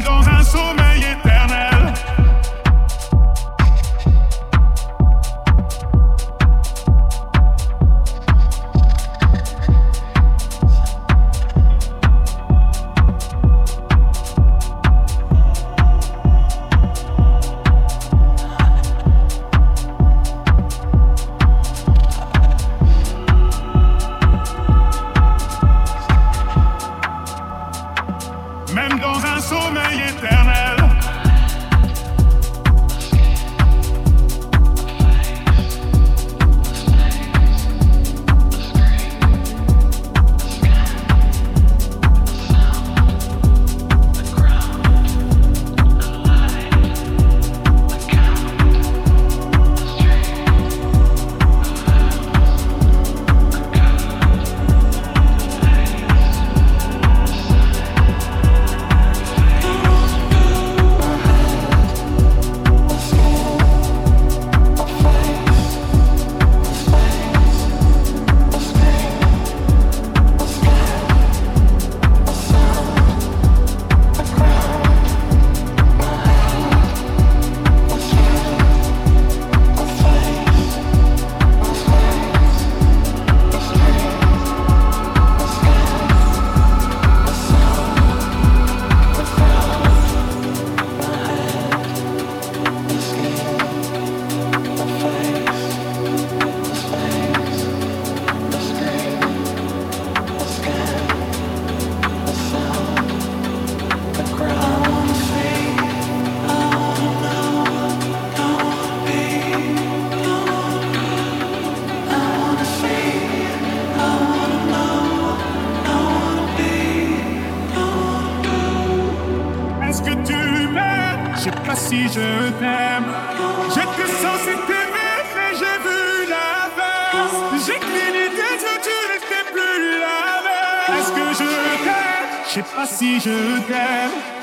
guns on sommeil éternel. Je sais pas si je t'aime. Je te sens si mais j'ai vu la face. J'ai cligné des yeux, tu n'étais plus la même. Est-ce que je t'aime? Je sais pas si je t'aime.